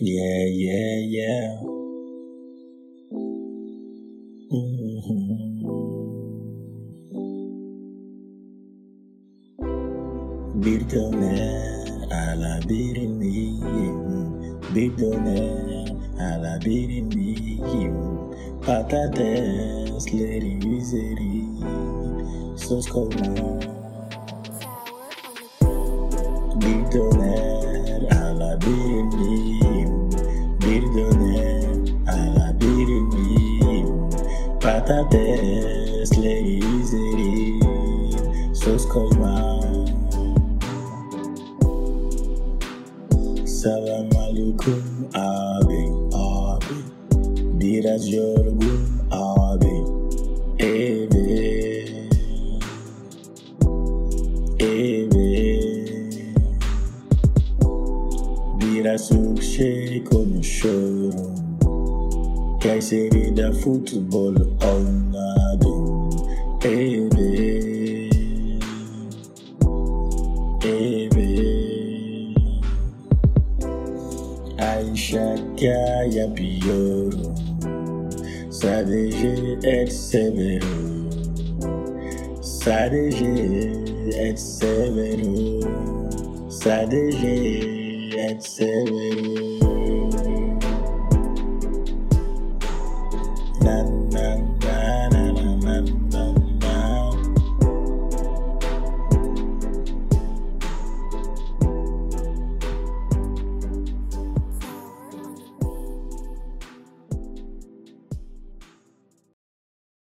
Yeah, yeah, yeah. Mhm. Bir döner ala birimiyim Bir döner ala birimiyim Patatesleri üzeri Sos koymam Bir döner ala birimiyim patates izleri söz koymam. Selam aleyküm abi abi. Biraz yorgun abi Eve. Eve. Biraz yüksek konuşuyorum konuşuyorum Kayseri'de futbol oynadım Evet Evet Ay şaka yapıyorum Sadece et severim Sadece et severim Sadece et severim